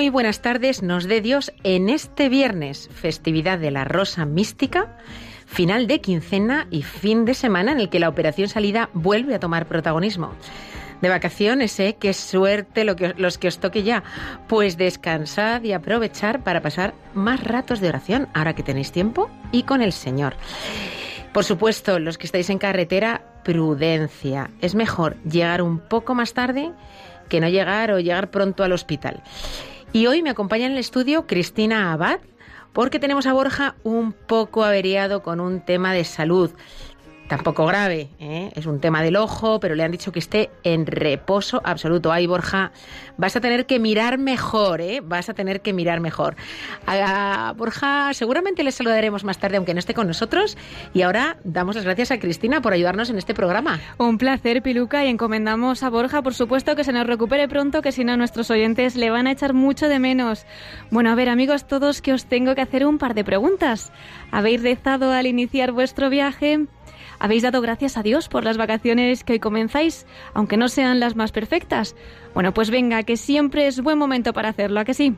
Muy buenas tardes, nos dé Dios en este viernes, festividad de la Rosa Mística, final de quincena y fin de semana en el que la operación salida vuelve a tomar protagonismo. De vacaciones, ¿eh? Qué suerte los que os toque ya. Pues descansad y aprovechar para pasar más ratos de oración, ahora que tenéis tiempo, y con el Señor. Por supuesto, los que estáis en carretera, prudencia. Es mejor llegar un poco más tarde que no llegar o llegar pronto al hospital. Y hoy me acompaña en el estudio Cristina Abad, porque tenemos a Borja un poco averiado con un tema de salud. Tampoco grave, ¿eh? es un tema del ojo, pero le han dicho que esté en reposo absoluto. Ay, Borja, vas a tener que mirar mejor, ¿eh? vas a tener que mirar mejor. A Borja seguramente le saludaremos más tarde, aunque no esté con nosotros. Y ahora damos las gracias a Cristina por ayudarnos en este programa. Un placer, Piluca, y encomendamos a Borja, por supuesto, que se nos recupere pronto, que si no nuestros oyentes le van a echar mucho de menos. Bueno, a ver, amigos todos, que os tengo que hacer un par de preguntas. ¿Habéis rezado al iniciar vuestro viaje? ¿Habéis dado gracias a Dios por las vacaciones que hoy comenzáis, aunque no sean las más perfectas? Bueno, pues venga, que siempre es buen momento para hacerlo, ¿a que sí?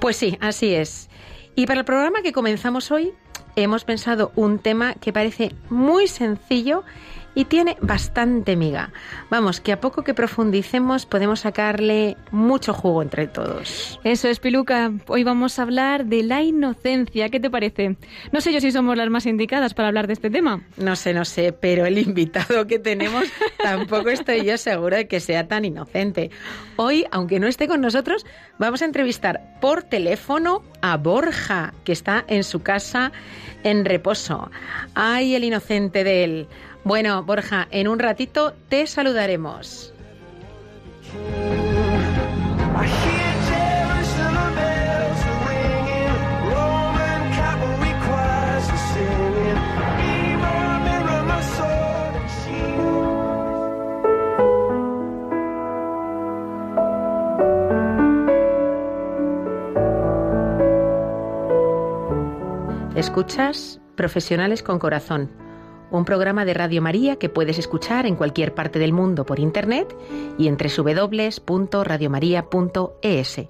Pues sí, así es. Y para el programa que comenzamos hoy, hemos pensado un tema que parece muy sencillo y tiene bastante miga. Vamos, que a poco que profundicemos podemos sacarle mucho jugo entre todos. Eso es, Piluca. Hoy vamos a hablar de la inocencia. ¿Qué te parece? No sé yo si somos las más indicadas para hablar de este tema. No sé, no sé, pero el invitado que tenemos tampoco estoy yo segura de que sea tan inocente. Hoy, aunque no esté con nosotros, vamos a entrevistar por teléfono a Borja, que está en su casa en reposo. Ay, el inocente de él. Bueno, Borja, en un ratito te saludaremos. Escuchas Profesionales con Corazón, un programa de Radio María que puedes escuchar en cualquier parte del mundo por internet y en www.radiomaria.es.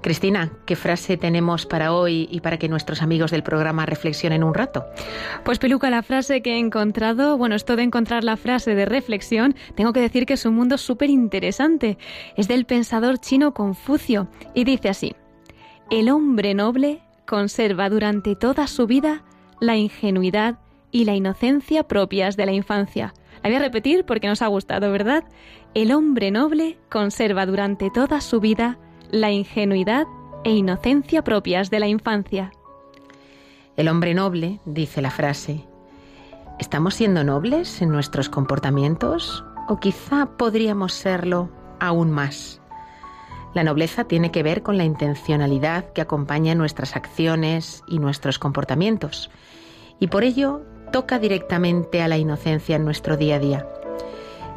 Cristina, ¿qué frase tenemos para hoy y para que nuestros amigos del programa reflexionen un rato? Pues Peluca, la frase que he encontrado, bueno, esto de encontrar la frase de reflexión, tengo que decir que es un mundo súper interesante. Es del pensador chino Confucio y dice así, el hombre noble conserva durante toda su vida la ingenuidad y la inocencia propias de la infancia. La voy a repetir porque nos ha gustado, ¿verdad? El hombre noble conserva durante toda su vida la ingenuidad e inocencia propias de la infancia. El hombre noble, dice la frase, ¿estamos siendo nobles en nuestros comportamientos? ¿O quizá podríamos serlo aún más? La nobleza tiene que ver con la intencionalidad que acompaña nuestras acciones y nuestros comportamientos, y por ello toca directamente a la inocencia en nuestro día a día.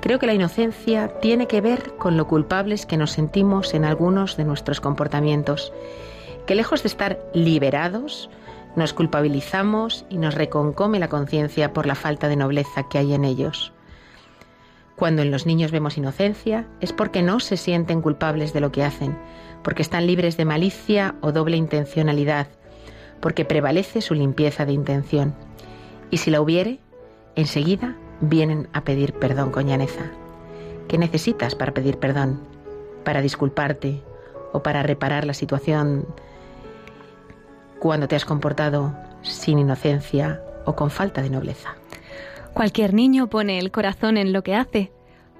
Creo que la inocencia tiene que ver con lo culpables que nos sentimos en algunos de nuestros comportamientos, que lejos de estar liberados, nos culpabilizamos y nos reconcome la conciencia por la falta de nobleza que hay en ellos. Cuando en los niños vemos inocencia es porque no se sienten culpables de lo que hacen, porque están libres de malicia o doble intencionalidad, porque prevalece su limpieza de intención. Y si la hubiere, enseguida vienen a pedir perdón con llaneza. ¿Qué necesitas para pedir perdón? ¿Para disculparte o para reparar la situación cuando te has comportado sin inocencia o con falta de nobleza? Cualquier niño pone el corazón en lo que hace.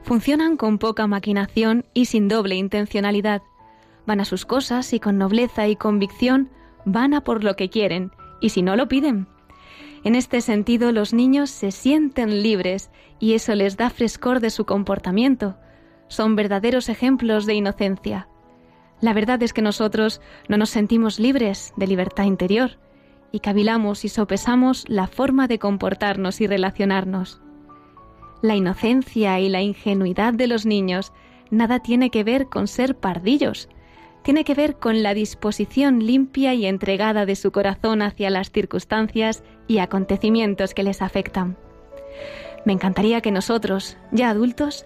Funcionan con poca maquinación y sin doble intencionalidad. Van a sus cosas y con nobleza y convicción van a por lo que quieren, y si no lo piden. En este sentido, los niños se sienten libres y eso les da frescor de su comportamiento. Son verdaderos ejemplos de inocencia. La verdad es que nosotros no nos sentimos libres de libertad interior y cavilamos y sopesamos la forma de comportarnos y relacionarnos. La inocencia y la ingenuidad de los niños nada tiene que ver con ser pardillos, tiene que ver con la disposición limpia y entregada de su corazón hacia las circunstancias y acontecimientos que les afectan. Me encantaría que nosotros, ya adultos,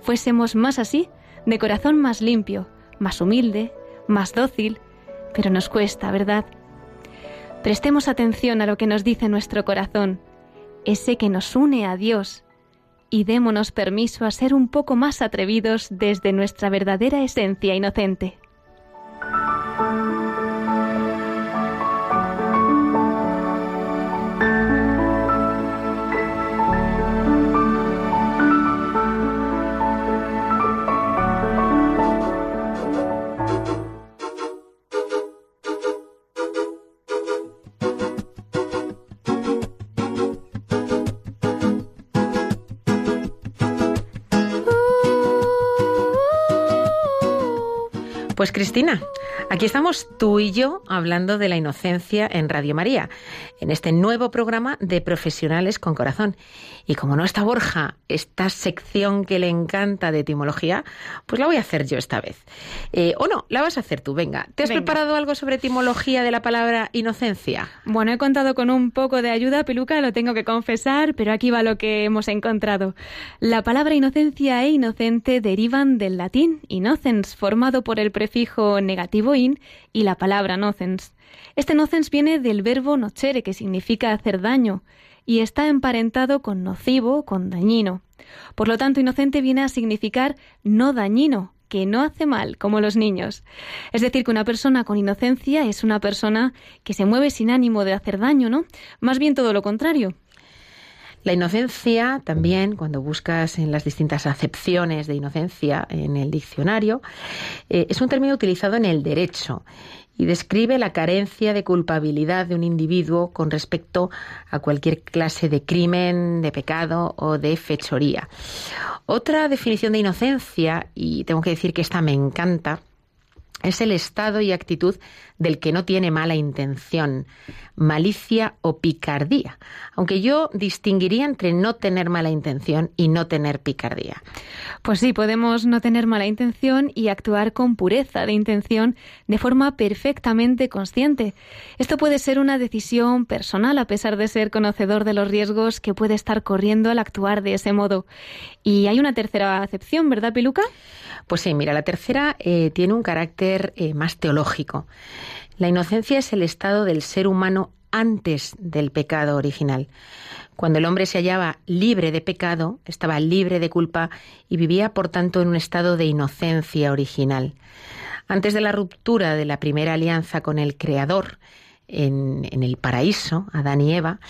fuésemos más así, de corazón más limpio, más humilde, más dócil, pero nos cuesta, ¿verdad? Prestemos atención a lo que nos dice nuestro corazón, ese que nos une a Dios, y démonos permiso a ser un poco más atrevidos desde nuestra verdadera esencia inocente. Música Pues Cristina, aquí estamos tú y yo hablando de la inocencia en Radio María, en este nuevo programa de Profesionales con Corazón. Y como no está Borja, esta sección que le encanta de etimología, pues la voy a hacer yo esta vez. Eh, o no, la vas a hacer tú, venga. ¿Te has Venga. preparado algo sobre etimología de la palabra inocencia? Bueno, he contado con un poco de ayuda, Peluca, lo tengo que confesar, pero aquí va lo que hemos encontrado. La palabra inocencia e inocente derivan del latín innocens, formado por el prefijo negativo y la palabra nocens. Este nocens viene del verbo nocere, que significa hacer daño, y está emparentado con nocivo, con dañino. Por lo tanto, inocente viene a significar no dañino, que no hace mal, como los niños. Es decir, que una persona con inocencia es una persona que se mueve sin ánimo de hacer daño, ¿no? Más bien todo lo contrario. La inocencia también, cuando buscas en las distintas acepciones de inocencia en el diccionario, eh, es un término utilizado en el derecho y describe la carencia de culpabilidad de un individuo con respecto a cualquier clase de crimen, de pecado o de fechoría. Otra definición de inocencia, y tengo que decir que esta me encanta, es el estado y actitud del que no tiene mala intención, malicia o picardía, aunque yo distinguiría entre no tener mala intención y no tener picardía. Pues sí, podemos no tener mala intención y actuar con pureza de intención de forma perfectamente consciente. Esto puede ser una decisión personal a pesar de ser conocedor de los riesgos que puede estar corriendo al actuar de ese modo. Y hay una tercera acepción, ¿verdad, Piluca? Pues sí, mira, la tercera eh, tiene un carácter eh, más teológico. La inocencia es el estado del ser humano antes del pecado original. Cuando el hombre se hallaba libre de pecado, estaba libre de culpa y vivía, por tanto, en un estado de inocencia original. Antes de la ruptura de la primera alianza con el Creador, en, en, el paraíso, Adán y Eva,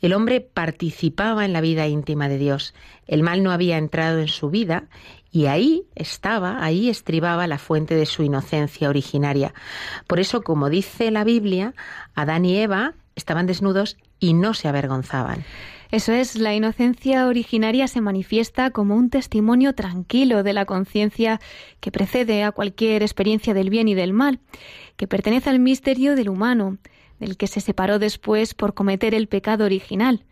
el hombre participaba en la vida íntima de Dios. El mal no había entrado en su vida y ahí estaba, ahí estribaba la fuente de su inocencia originaria. Por eso, como dice la Biblia, Adán y Eva estaban desnudos y no se avergonzaban. Eso es, la inocencia originaria se manifiesta como un testimonio tranquilo de la conciencia que precede a cualquier experiencia del bien y del mal, que pertenece al misterio del humano, del que se separó después por cometer el pecado original.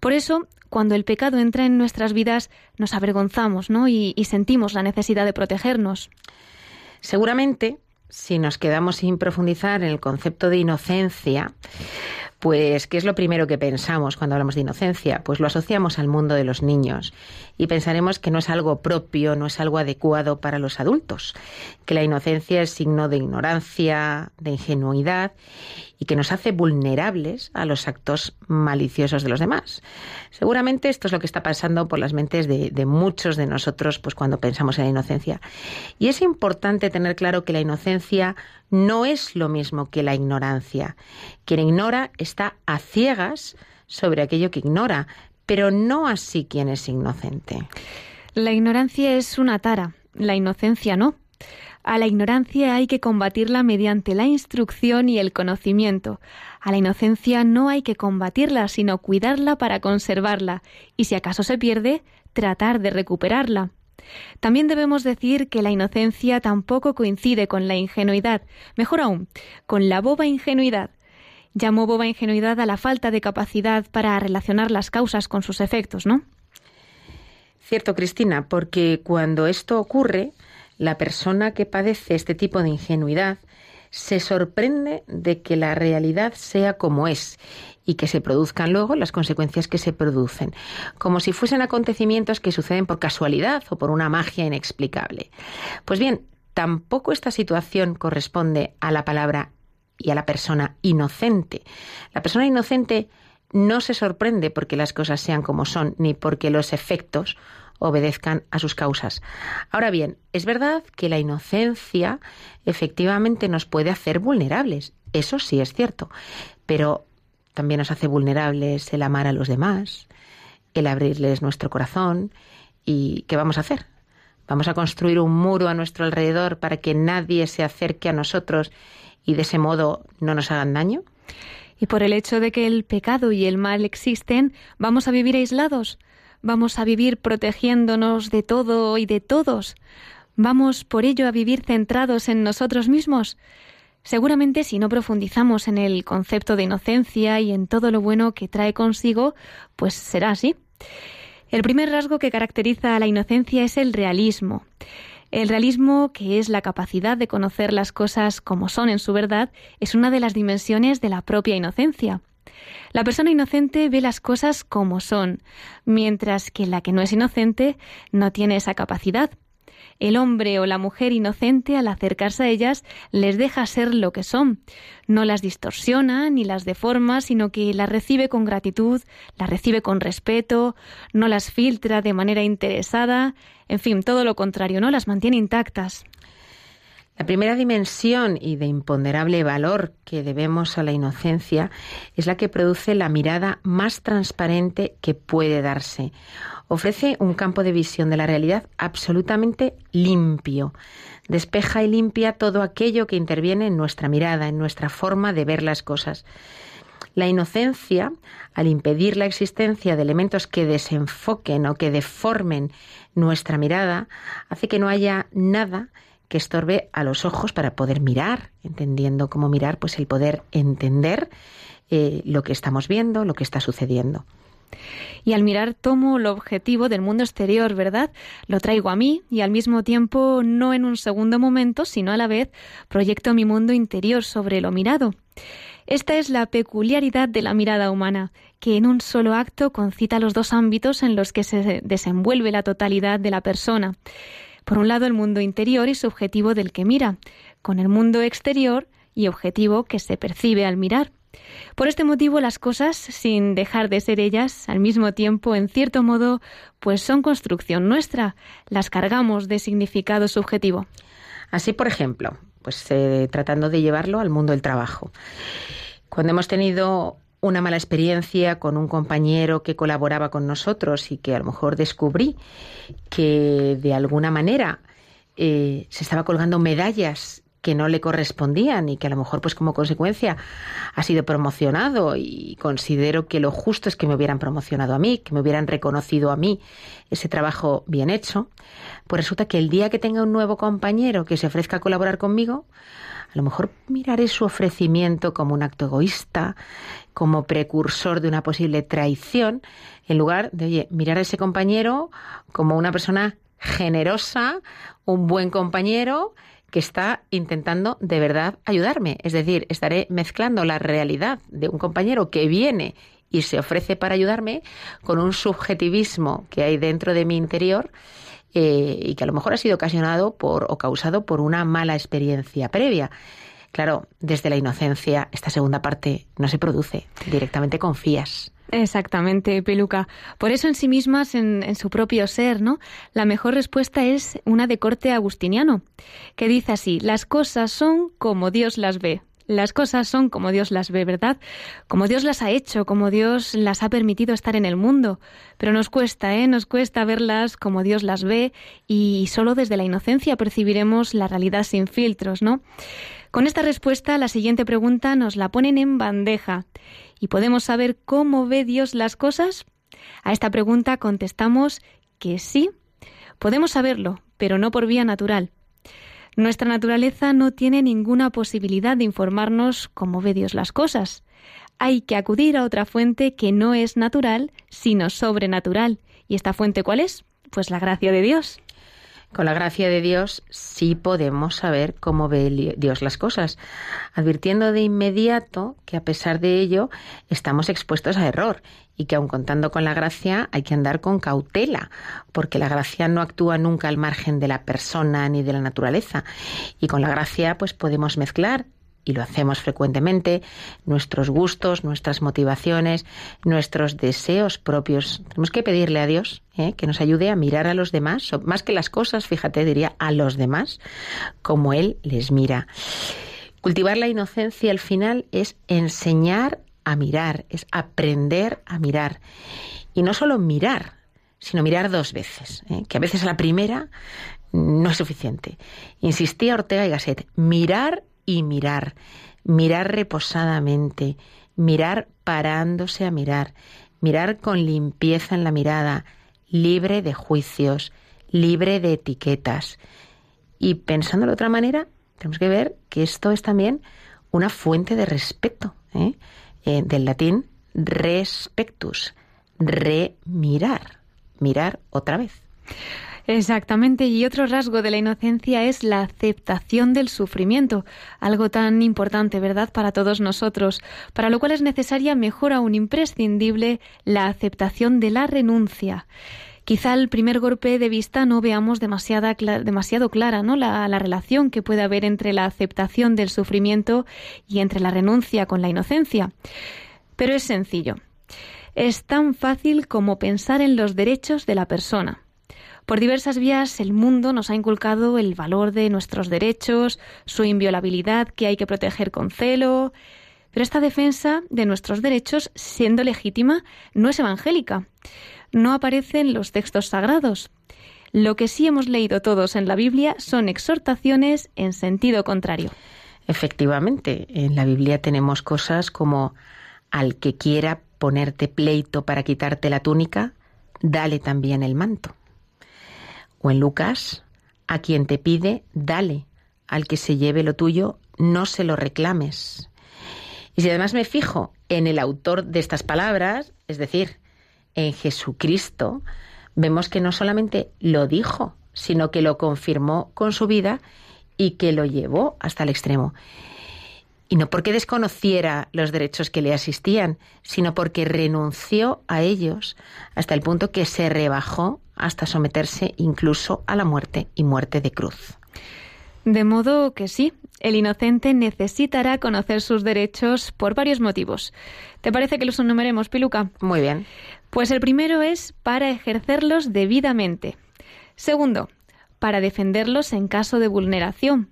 Por eso, cuando el pecado entra en nuestras vidas, nos avergonzamos, ¿no? Y, sentimos la necesidad de protegernos. Seguramente, si nos quedamos sin profundizar en el concepto de inocencia, Pues, ¿qué es lo primero que pensamos cuando hablamos de inocencia? Pues lo asociamos al mundo de los niños y pensaremos que no es algo propio, no es algo adecuado para los adultos, que la inocencia es signo de ignorancia, de ingenuidad y que nos hace vulnerables a los actos maliciosos de los demás. Seguramente esto es lo que está pasando por las mentes de, muchos de nosotros pues, cuando pensamos en la inocencia. Y es importante tener claro que la inocencia no es lo mismo que la ignorancia. Quien ignora está a ciegas sobre aquello que ignora, pero no así quien es inocente. La ignorancia es una tara, la inocencia no. A la ignorancia hay que combatirla mediante la instrucción y el conocimiento. A la inocencia no hay que combatirla, sino cuidarla para conservarla, y si acaso se pierde, tratar de recuperarla. También debemos decir que la inocencia tampoco coincide con la ingenuidad, mejor aún, con la boba ingenuidad. Llamo boba ingenuidad a la falta de capacidad para relacionar las causas con sus efectos, ¿no? Cierto, Cristina, porque cuando esto ocurre, la persona que padece este tipo de ingenuidad se sorprende de que la realidad sea como es y que se produzcan luego las consecuencias que se producen, como si fuesen acontecimientos que suceden por casualidad o por una magia inexplicable. Pues bien, tampoco esta situación corresponde a la palabra y a la persona inocente. La persona inocente no se sorprende porque las cosas sean como son, ni porque los efectos obedezcan a sus causas. Ahora bien, es verdad que la inocencia efectivamente nos puede hacer vulnerables, eso sí es cierto, pero también nos hace vulnerables el amar a los demás, el abrirles nuestro corazón y ¿qué vamos a hacer? Vamos a construir un muro a nuestro alrededor para que nadie se acerque a nosotros y de ese modo no nos hagan daño. Y por el hecho de que el pecado y el mal existen, ¿vamos a vivir aislados? Vamos a vivir protegiéndonos de todo y de todos. Vamos por ello a vivir centrados en nosotros mismos. Seguramente si no profundizamos en el concepto de inocencia y en todo lo bueno que trae consigo, pues será así. El primer rasgo que caracteriza a la inocencia es el realismo. El realismo, que es la capacidad de conocer las cosas como son en su verdad, es una de las dimensiones de la propia inocencia. La persona inocente ve las cosas como son, mientras que la que no es inocente no tiene esa capacidad. El hombre o la mujer inocente al acercarse a ellas les deja ser lo que son. No las distorsiona ni las deforma, sino que las recibe con gratitud, las recibe con respeto, no las filtra de manera interesada, en fin, todo lo contrario, no las mantiene intactas. La primera dimensión y de imponderable valor que debemos a la inocencia es la que produce la mirada más transparente que puede darse. Ofrece un campo de visión de la realidad absolutamente limpio. Despeja y limpia todo aquello que interviene en nuestra mirada, en nuestra forma de ver las cosas. La inocencia, al impedir la existencia de elementos que desenfoquen o que deformen nuestra mirada, hace que no haya nada que estorbe a los ojos para poder mirar, entendiendo cómo mirar, pues el poder entender eh, lo que estamos viendo, lo que está sucediendo. Y al mirar tomo lo objetivo del mundo exterior, ¿verdad? Lo traigo a mí y al mismo tiempo no en un segundo momento, sino a la vez proyecto mi mundo interior sobre lo mirado. Esta es la peculiaridad de la mirada humana, que en un solo acto concita los dos ámbitos en los que se desenvuelve la totalidad de la persona. Por un lado, el mundo interior y subjetivo del que mira, con el mundo exterior y objetivo que se percibe al mirar. Por este motivo, las cosas, sin dejar de ser ellas, al mismo tiempo, en cierto modo, pues son construcción nuestra, las cargamos de significado subjetivo. Así, por ejemplo, pues eh, tratando de llevarlo al mundo del trabajo. Cuando hemos tenido una mala experiencia con un compañero que colaboraba con nosotros y que a lo mejor descubrí que de alguna manera eh, se estaba colgando medallas que no le correspondían y que a lo mejor pues como consecuencia ha sido promocionado. Y considero que lo justo es que me hubieran promocionado a mí, que me hubieran reconocido a mí ese trabajo bien hecho, pues resulta que el día que tenga un nuevo compañero que se ofrezca a colaborar conmigo, a lo mejor miraré su ofrecimiento como un acto egoísta, como precursor de una posible traición, en lugar de, oye, mirar a ese compañero como una persona generosa, un buen compañero, que está intentando de verdad ayudarme. Es decir, estaré mezclando la realidad de un compañero que viene y se ofrece para ayudarme con un subjetivismo que hay dentro de mi interior eh, y que a lo mejor ha sido ocasionado por o causado por una mala experiencia previa. Claro, desde la inocencia esta segunda parte no se produce, directamente confías. Exactamente, Peluca. Por eso en sí mismas, en, en, su propio ser, ¿no? La mejor respuesta es una de corte agustiniano, que dice así, las cosas son como Dios las ve. Las cosas son como Dios las ve, ¿verdad? Como Dios las ha hecho, como Dios las ha permitido estar en el mundo. Pero nos cuesta, ¿eh? Nos cuesta verlas como Dios las ve y solo desde la inocencia percibiremos la realidad sin filtros, ¿no? Con esta respuesta, la siguiente pregunta nos la ponen en bandeja. ¿Y podemos saber cómo ve Dios las cosas? A esta pregunta contestamos que sí. Podemos saberlo, pero no por vía natural. Nuestra naturaleza no tiene ninguna posibilidad de informarnos cómo ve Dios las cosas. Hay que acudir a otra fuente que no es natural, sino sobrenatural. ¿Y esta fuente cuál es? Pues la gracia de Dios. Con la gracia de Dios sí podemos saber cómo ve Dios las cosas, advirtiendo de inmediato que a pesar de ello estamos expuestos a error y que aun contando con la gracia hay que andar con cautela, porque la gracia no actúa nunca al margen de la persona ni de la naturaleza. Y con la gracia pues podemos mezclar y lo hacemos frecuentemente, nuestros gustos, nuestras motivaciones, nuestros deseos propios. Tenemos que pedirle a Dios ¿eh? que nos ayude a mirar a los demás, más que las cosas, fíjate, diría a los demás, como Él les mira. Cultivar la inocencia al final es enseñar a mirar, es aprender a mirar. Y no solo mirar, sino mirar dos veces, ¿eh? que a veces a la primera no es suficiente. Insistía Ortega y Gasset, mirar y mirar, mirar reposadamente, mirar parándose a mirar, mirar con limpieza en la mirada, libre de juicios, libre de etiquetas. Y pensando de otra manera, tenemos que ver que esto es también una fuente de respeto, ¿eh? Eh, del latín respectus, remirar, mirar otra vez. Exactamente, y otro rasgo de la inocencia es la aceptación del sufrimiento, algo tan importante, ¿verdad?, para todos nosotros, para lo cual es necesaria, mejor aún imprescindible, la aceptación de la renuncia. Quizá al primer golpe de vista no veamos demasiada, demasiado clara ¿no? La, la relación que puede haber entre la aceptación del sufrimiento y entre la renuncia con la inocencia. Pero es sencillo. Es tan fácil como pensar en los derechos de la persona. Por diversas vías el mundo nos ha inculcado el valor de nuestros derechos, su inviolabilidad que hay que proteger con celo. Pero esta defensa de nuestros derechos, siendo legítima, no es evangélica. No aparece en los textos sagrados. Lo que sí hemos leído todos en la Biblia son exhortaciones en sentido contrario. Efectivamente, en la Biblia tenemos cosas como al que quiera ponerte pleito para quitarte la túnica, dale también el manto. O en Lucas, a quien te pide, dale. Al que se lleve lo tuyo, no se lo reclames. Y si además me fijo en el autor de estas palabras, es decir, en Jesucristo, vemos que no solamente lo dijo, sino que lo confirmó con su vida y que lo llevó hasta el extremo. Y no porque desconociera los derechos que le asistían, sino porque renunció a ellos hasta el punto que se rebajó hasta someterse incluso a la muerte y muerte de cruz. De modo que sí, el inocente necesitará conocer sus derechos por varios motivos. ¿Te parece que los enumeremos, Piluca? Muy bien. Pues el primero es para ejercerlos debidamente. Segundo, para defenderlos en caso de vulneración.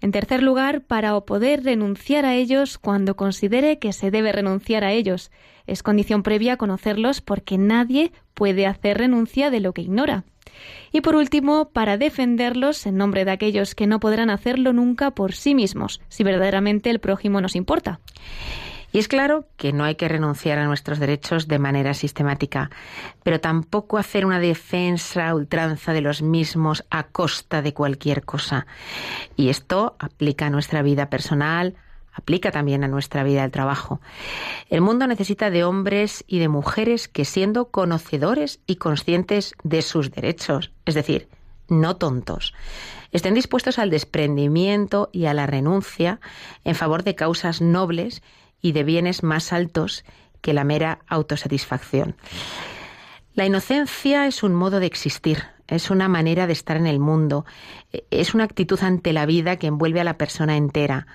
En tercer lugar, para poder renunciar a ellos cuando considere que se debe renunciar a ellos. Es condición previa conocerlos porque nadie puede hacer renuncia de lo que ignora. Y por último, para defenderlos en nombre de aquellos que no podrán hacerlo nunca por sí mismos, si verdaderamente el prójimo nos importa. Y es claro que no hay que renunciar a nuestros derechos de manera sistemática, pero tampoco hacer una defensa ultranza de los mismos a costa de cualquier cosa. Y esto aplica a nuestra vida personal, aplica también a nuestra vida del trabajo. El mundo necesita de hombres y de mujeres que siendo conocedores y conscientes de sus derechos, es decir, no tontos. Estén dispuestos al desprendimiento y a la renuncia en favor de causas nobles y de bienes más altos que la mera autosatisfacción. La inocencia es un modo de existir, es una manera de estar en el mundo, es una actitud ante la vida que envuelve a la persona entera,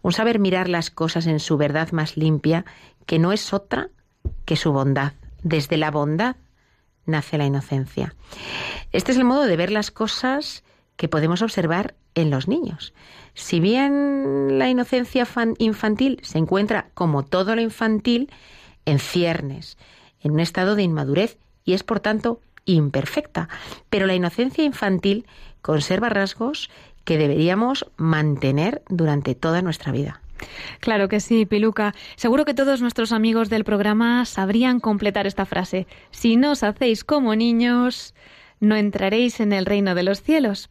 un saber mirar las cosas en su verdad más limpia, que no es otra que su bondad. Desde la bondad nace la inocencia. Este es el modo de ver las cosas que podemos observar en los niños. Si bien la inocencia infantil se encuentra, como todo lo infantil, en ciernes, en un estado de inmadurez y es por tanto imperfecta, pero la inocencia infantil conserva rasgos que deberíamos mantener durante toda nuestra vida. Claro que sí, Piluca. Seguro que todos nuestros amigos del programa sabrían completar esta frase. Si no os hacéis como niños, no entraréis en el reino de los cielos.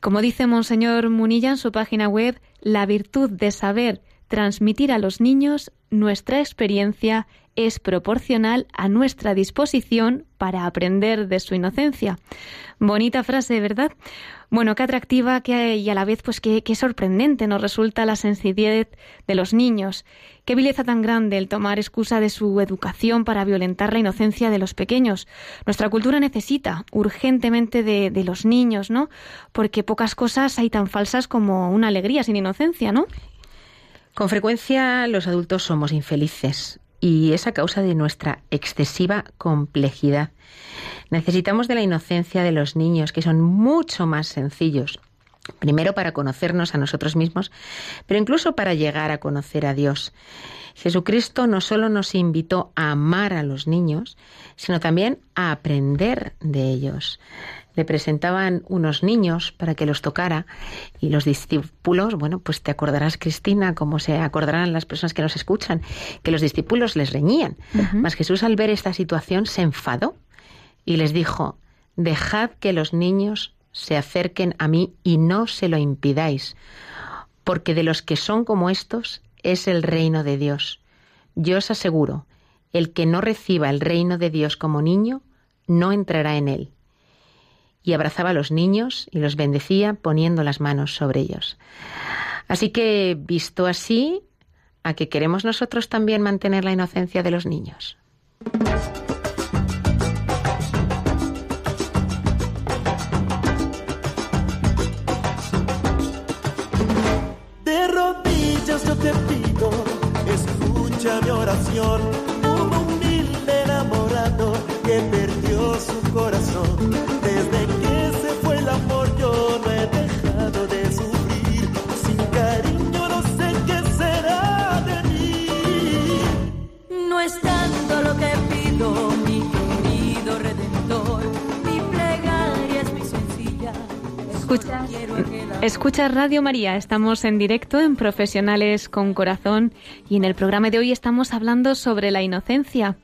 Como dice Monseñor Munilla en su página web, la virtud de saber transmitir a los niños nuestra experiencia es proporcional a nuestra disposición para aprender de su inocencia. Bonita frase, ¿verdad? Bueno, qué atractiva que, y a la vez pues qué, sorprendente nos resulta la sencillez de los niños. Qué vileza tan grande el tomar excusa de su educación para violentar la inocencia de los pequeños. Nuestra cultura necesita urgentemente de los niños, ¿no? Porque pocas cosas hay tan falsas como una alegría sin inocencia, ¿no? Con frecuencia los adultos somos infelices y es a causa de nuestra excesiva complejidad. Necesitamos de la inocencia de los niños, que son mucho más sencillos. Primero para conocernos a nosotros mismos, pero incluso para llegar a conocer a Dios. Jesucristo no solo nos invitó a amar a los niños, sino también a aprender de ellos le presentaban unos niños para que los tocara y los discípulos, bueno, pues te acordarás, Cristina, como se acordarán las personas que nos escuchan, que los discípulos les reñían. Mas Jesús al ver esta situación se enfadó y les dijo, dejad que los niños se acerquen a mí y no se lo impidáis, porque de los que son como estos es el reino de Dios. Yo os aseguro, el que no reciba el reino de Dios como niño, no entrará en él y abrazaba a los niños y los bendecía poniendo las manos sobre ellos. Así que, visto así, ¿a qué queremos nosotros también mantener la inocencia de los niños? De rodillas yo te pido, escucha mi oración, un humilde enamorado que perdió su corazón. Escucha, escucha Radio María, estamos en directo en Profesionales con Corazón y en el programa de hoy estamos hablando sobre la inocencia.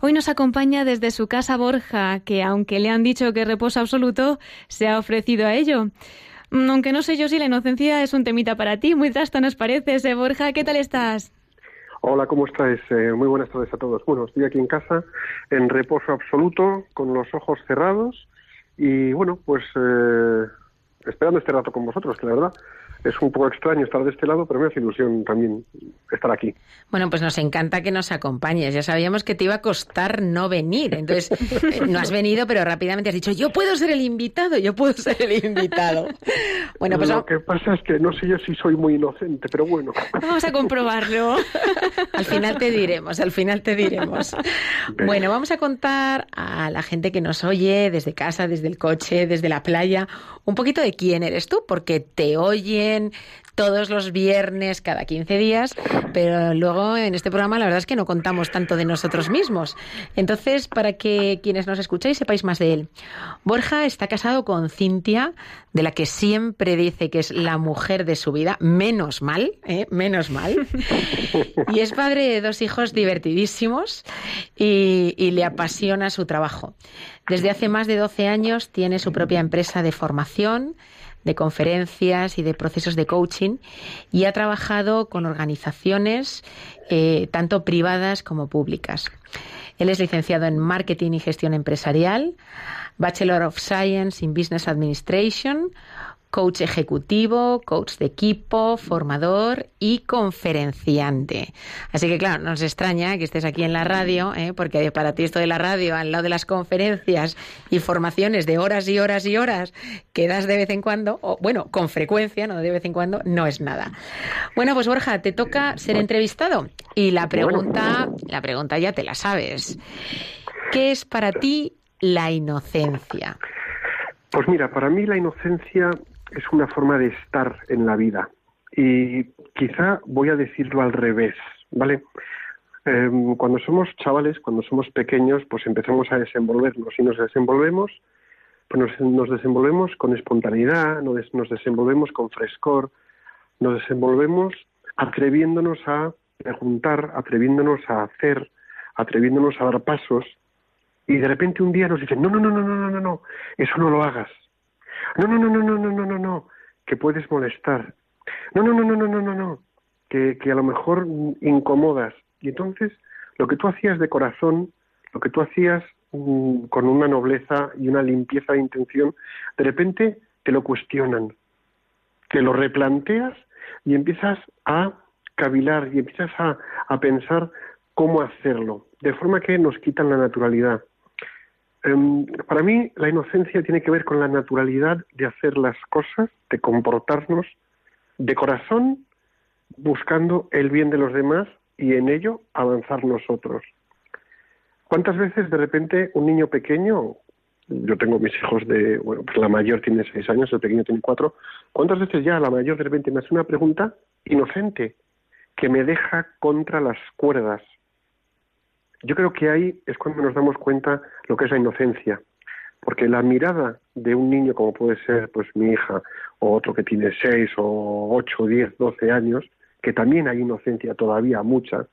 Hoy nos acompaña desde su casa Borja, que aunque le han dicho que reposo absoluto, se ha ofrecido a ello. Mm, Aunque no sé yo si la inocencia es un temita para ti, muy trasto nos parece, ¿eh, Borja? ¿Qué tal estás? Hola, ¿cómo estáis? Eh, muy buenas tardes a todos. Bueno, estoy aquí en casa en reposo absoluto, con los ojos cerrados y bueno, pues eh, esperando este rato con vosotros, que la verdad es un poco extraño estar de este lado, pero me hace ilusión también estar aquí. Bueno, pues nos encanta que nos acompañes. Ya sabíamos que te iba a costar no venir. Entonces, eh, no has venido, pero rápidamente has dicho, yo puedo ser el invitado, yo puedo ser el invitado. Bueno, pues Lo que pasa es que no sé yo si soy muy inocente, pero bueno. Vamos a comprobarlo. al final te diremos, al final te diremos. Bueno, vamos a contar a la gente que nos oye desde casa, desde el coche, desde la playa, un poquito de quién eres tú, porque te oyen todos los viernes, cada 15 días, pero luego en este programa la verdad es que no contamos tanto de nosotros mismos. Entonces, para que quienes nos escucháis sepáis más de él. Borja está casado con Cintia, de la que siempre dice que es la mujer de su vida, menos mal, ¿eh? menos mal. Y es padre de dos hijos divertidísimos y, le apasiona su trabajo. Desde hace más de 12 años tiene su propia empresa de formación, de conferencias y de procesos de coaching y ha trabajado con organizaciones eh, tanto privadas como públicas. Él es licenciado en Marketing y Gestión Empresarial, Bachelor of Science in Business Administration, coach ejecutivo, coach de equipo, formador y conferenciante. Así que claro, nos extraña que estés aquí en la radio, ¿eh? porque para ti esto de la radio, al lado de las conferencias y formaciones de horas y horas y horas que das de vez en cuando, o bueno, con frecuencia, no de vez en cuando, no es nada. Bueno, pues Borja, te toca ser entrevistado y la pregunta, la pregunta ya te la sabes. ¿Qué es para ti la inocencia? Pues mira, para mí la inocencia es una forma de estar en la vida. Y quizá voy a decirlo al revés, ¿vale? Em, cuando somos chavales, cuando somos pequeños, pues empezamos a desenvolvernos y nos desenvolvemos, pues nos, desenvolvemos con espontaneidad, nos, nos desenvolvemos con frescor, nos desenvolvemos atreviéndonos a preguntar, atreviéndonos a hacer, atreviéndonos a dar pasos, y de repente un día nos dicen, no, no, no, no, no, no, no, eso no lo hagas, no, no, no, no, no, no, no, no, no, que puedes molestar. No, no, no, no, no, no, no, no, que, que a lo mejor incomodas. Y entonces, lo que tú hacías de corazón, lo que tú hacías mm, con una nobleza y una limpieza de intención, de repente te lo cuestionan, te lo replanteas y empiezas a cavilar y empiezas a, a pensar cómo hacerlo, de forma que nos quitan la naturalidad. Em, para mí la inocencia tiene que ver con la naturalidad de hacer las cosas, de comportarnos de corazón, buscando el bien de los demás y en ello avanzar nosotros. ¿Cuántas veces de repente un niño pequeño, yo tengo mis hijos de, bueno, pues la mayor tiene seis años, el pequeño tiene cuatro, ¿cuántas veces ya la mayor de repente me hace una pregunta inocente que me deja contra las cuerdas? Yo creo que ahí es cuando nos damos cuenta lo que es la inocencia, porque la mirada de un niño como puede ser pues mi hija o otro que tiene seis o ocho, diez, doce años, que también hay inocencia todavía mucha,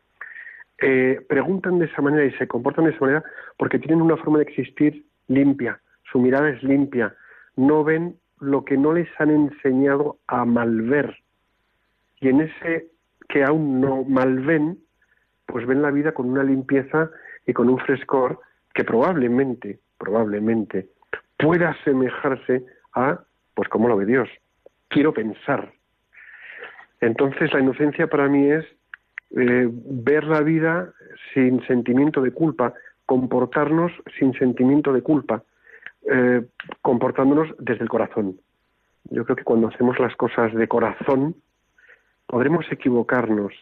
eh, preguntan de esa manera y se comportan de esa manera porque tienen una forma de existir limpia, su mirada es limpia, no ven lo que no les han enseñado a malver. Y en ese que aún no malven, pues ven la vida con una limpieza y con un frescor que probablemente, probablemente pueda asemejarse a, pues como lo ve Dios. Quiero pensar. Entonces la inocencia para mí es eh, ver la vida sin sentimiento de culpa, comportarnos sin sentimiento de culpa, eh, comportándonos desde el corazón. Yo creo que cuando hacemos las cosas de corazón, podremos equivocarnos,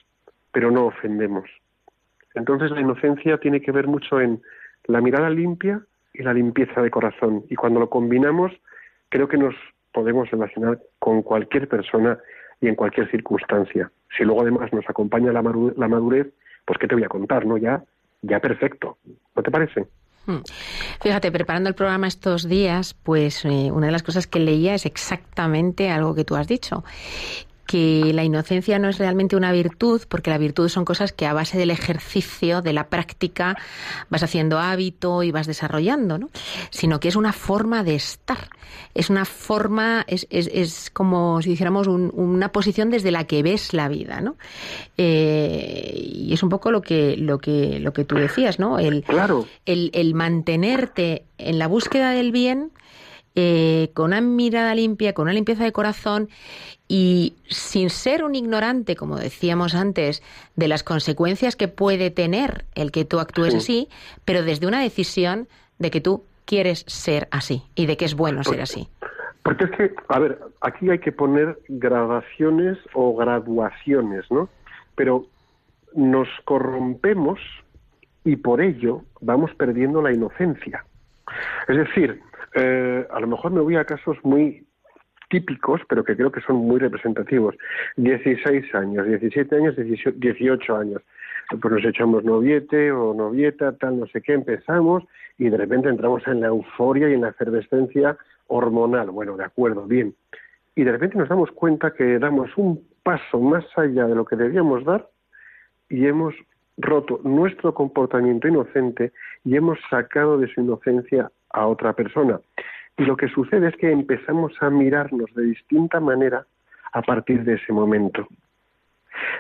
pero no ofendemos. Entonces la inocencia tiene que ver mucho en la mirada limpia y la limpieza de corazón. Y cuando lo combinamos, creo que nos podemos relacionar con cualquier persona y en cualquier circunstancia. Si luego además nos acompaña la, madurez, pues qué te voy a contar, ¿no? Ya, ya perfecto. ¿No te parece? Hmm. Fíjate, preparando el programa estos días, pues eh, una de las cosas que leía es exactamente algo que tú has dicho que la inocencia no es realmente una virtud, porque la virtud son cosas que a base del ejercicio, de la práctica, vas haciendo hábito y vas desarrollando, ¿no? Sino que es una forma de estar. Es una forma, es, es, es como si dijéramos una posición desde la que ves la vida, ¿no? Eh, y es un poco lo que, lo que, lo que tú decías, ¿no? El, claro. el, el mantenerte en la búsqueda del bien, eh, con una mirada limpia, con una limpieza de corazón y sin ser un ignorante, como decíamos antes, de las consecuencias que puede tener el que tú actúes así, pero desde una decisión de que tú quieres ser así y de que es bueno ser así. Porque es que, a ver, aquí hay que poner gradaciones o graduaciones, ¿no? Pero nos corrompemos y por ello vamos perdiendo la inocencia. Es decir, eh, a lo mejor me voy a casos muy típicos, pero que creo que son muy representativos. 16 años, 17 años, 18 años. Pues nos echamos noviete o novieta, tal, no sé qué, empezamos y de repente entramos en la euforia y en la efervescencia hormonal. Bueno, de acuerdo, bien. Y de repente nos damos cuenta que damos un paso más allá de lo que debíamos dar y hemos roto nuestro comportamiento inocente y hemos sacado de su inocencia a otra persona. Y lo que sucede es que empezamos a mirarnos de distinta manera a partir de ese momento.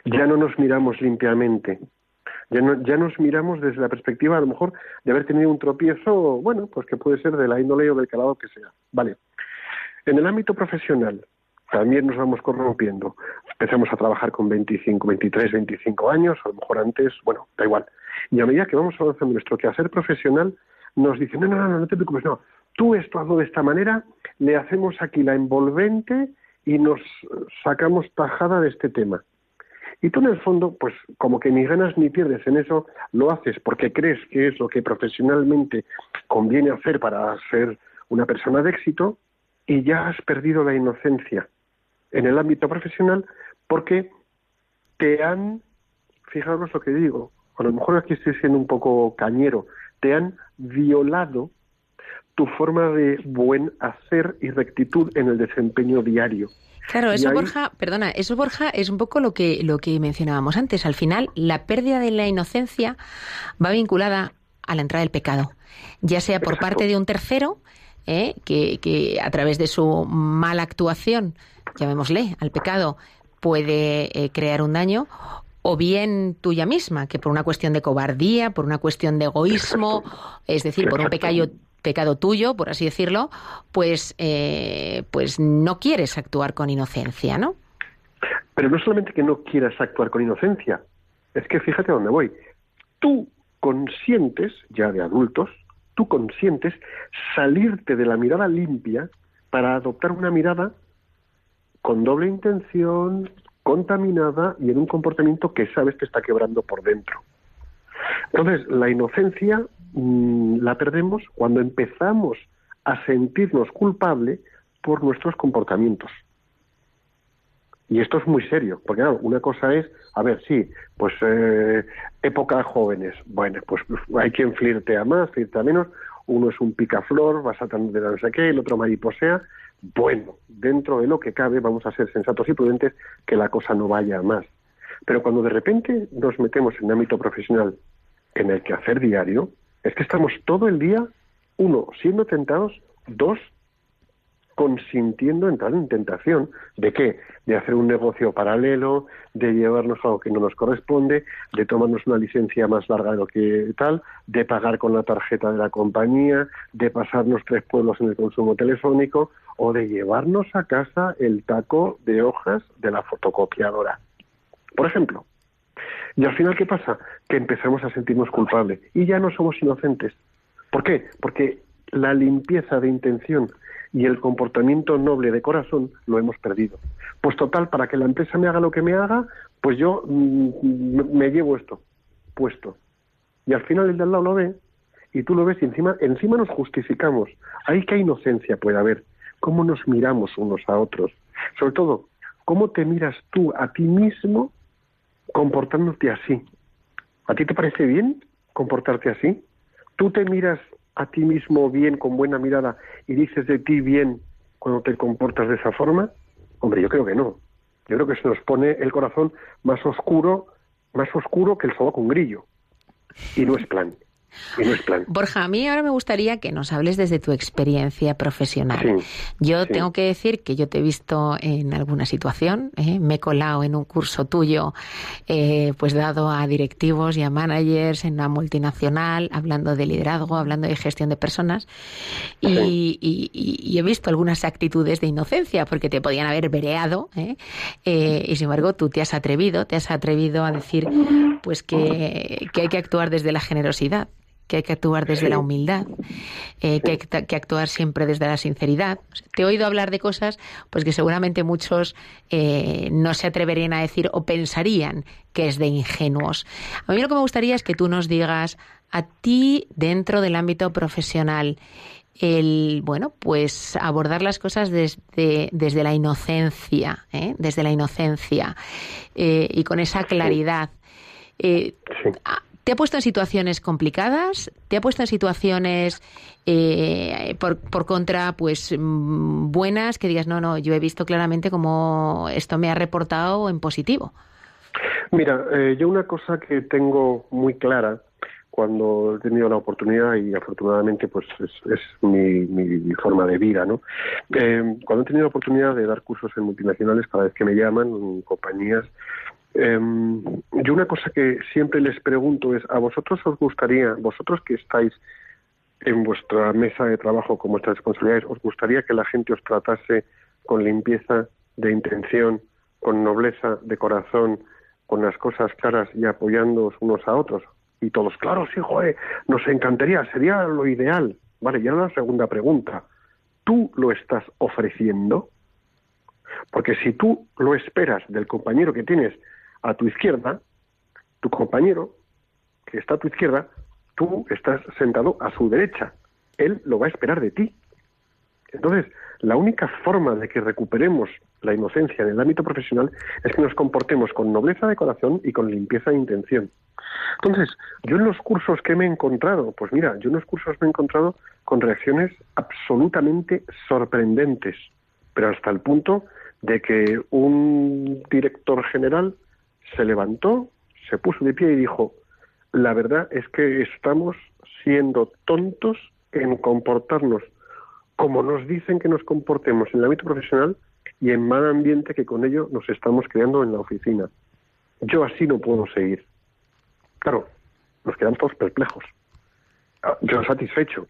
Ya no nos miramos limpiamente, ya, no, ya nos miramos desde la perspectiva a lo mejor de haber tenido un tropiezo, bueno, pues que puede ser de la índole o del calado que sea. Vale. En el ámbito profesional también nos vamos corrompiendo. Empezamos a trabajar con 25, 23, 25 años, a lo mejor antes, bueno, da igual. Y a medida que vamos avanzando nuestro quehacer profesional, nos dicen, no, no, no, no te preocupes, no, tú esto hazlo de esta manera, le hacemos aquí la envolvente y nos sacamos tajada de este tema. Y tú en el fondo, pues como que ni ganas ni pierdes en eso, lo haces porque crees que es lo que profesionalmente conviene hacer para ser una persona de éxito y ya has perdido la inocencia en el ámbito profesional porque te han, fijaros lo que digo, a lo mejor aquí estoy siendo un poco cañero, te han violado tu forma de buen hacer y rectitud en el desempeño diario. Claro, eso Borja, perdona, eso Borja es un poco lo que lo que mencionábamos antes. Al final, la pérdida de la inocencia va vinculada a la entrada del pecado, ya sea por parte de un tercero, ¿eh? que, que a través de su mala actuación, llamémosle, al pecado, puede eh, crear un daño, o bien tuya misma, que por una cuestión de cobardía, por una cuestión de egoísmo, es decir, por un pecado pecado tuyo, por así decirlo, pues, eh, pues no quieres actuar con inocencia, ¿no? Pero no solamente que no quieras actuar con inocencia, es que fíjate a dónde voy. Tú consientes, ya de adultos, tú consientes salirte de la mirada limpia para adoptar una mirada con doble intención, contaminada y en un comportamiento que sabes que está quebrando por dentro. Entonces, la inocencia Mm, la perdemos cuando empezamos a sentirnos culpables por nuestros comportamientos. Y esto es muy serio, porque una cosa es, a ver, sí, pues eh, época jóvenes, bueno, pues hay quien flirtea más, flirtea menos, uno es un picaflor, vas a de no sé qué, el otro mariposea, bueno, dentro de lo que cabe vamos a ser sensatos y prudentes que la cosa no vaya más. Pero cuando de repente nos metemos en el ámbito profesional, en el quehacer diario, es que estamos todo el día, uno, siendo tentados, dos, consintiendo entrar en tentación. ¿De qué? De hacer un negocio paralelo, de llevarnos algo que no nos corresponde, de tomarnos una licencia más larga de lo que tal, de pagar con la tarjeta de la compañía, de pasarnos tres pueblos en el consumo telefónico o de llevarnos a casa el taco de hojas de la fotocopiadora. Por ejemplo, y al final, ¿qué pasa? Que empezamos a sentirnos culpables y ya no somos inocentes. ¿Por qué? Porque la limpieza de intención y el comportamiento noble de corazón lo hemos perdido. Pues total, para que la empresa me haga lo que me haga, pues yo mm, me llevo esto puesto. Y al final el de al lado lo ve y tú lo ves y encima, encima nos justificamos. Ahí qué inocencia puede haber. ¿Cómo nos miramos unos a otros? Sobre todo, ¿cómo te miras tú a ti mismo comportándote así. ¿A ti te parece bien comportarte así? ¿Tú te miras a ti mismo bien, con buena mirada, y dices de ti bien cuando te comportas de esa forma? Hombre, yo creo que no. Yo creo que se nos pone el corazón más oscuro, más oscuro que el sobo con grillo. Y no es plan. Borja, a mí ahora me gustaría que nos hables desde tu experiencia profesional. yo tengo que decir que yo te he visto en alguna situación, ¿eh? me he colado en un curso tuyo, eh, pues dado a directivos y a managers en una multinacional, hablando de liderazgo, hablando de gestión de personas, y, he visto algunas actitudes de inocencia, porque te podían haber vereado, ¿eh? y sin embargo tú te has atrevido, te has atrevido a decir pues que hay que actuar desde la generosidad que hay que actuar desde la humildad, eh, que hay que actuar siempre desde la sinceridad. Te he oído hablar de cosas pues que seguramente muchos eh, no se atreverían a decir o pensarían que es de ingenuos. A mí lo que me gustaría es que tú nos digas a ti dentro del ámbito profesional el bueno pues abordar las cosas desde, desde la inocencia ¿eh? desde la inocencia y con esa claridad ¿Te ha puesto en situaciones complicadas? ¿Te ha puesto en situaciones eh, por, por, contra, pues mm, buenas, que digas, no, no, yo he visto claramente cómo esto me ha reportado en positivo? Mira, eh, yo una cosa que tengo muy clara cuando he tenido la oportunidad y afortunadamente pues es, mi, mi, forma de vida, ¿no? Eh, cuando he tenido la oportunidad de dar cursos en multinacionales, cada vez que me llaman, compañías, eh, yo una cosa que siempre les pregunto es, ¿a vosotros os gustaría, vosotros que estáis en vuestra mesa de trabajo con vuestras responsabilidades, os gustaría que la gente os tratase con limpieza de intención, con nobleza de corazón, con las cosas claras y apoyándoos unos a otros? Y todos, claro, sí, joder, nos encantaría, sería lo ideal. Vale, ya la segunda pregunta. ¿Tú lo estás ofreciendo? Porque si tú lo esperas del compañero que tienes a tu izquierda, tu compañero que está a tu izquierda, tú estás sentado a su derecha. Él lo va a esperar de ti. Entonces, la única forma de que recuperemos la inocencia en el ámbito profesional es que nos comportemos con nobleza de corazón y con limpieza de intención. Entonces, yo en los cursos que me he encontrado, pues mira, yo en los cursos me he encontrado con reacciones absolutamente sorprendentes, pero hasta el punto de que un director general se levantó, se puso de pie y dijo, la verdad es que estamos siendo tontos en comportarnos como nos dicen que nos comportemos en el ámbito profesional y en mal ambiente que con ello nos estamos creando en la oficina. Yo así no puedo seguir. Claro, nos quedamos todos perplejos. Ah, yo satisfecho.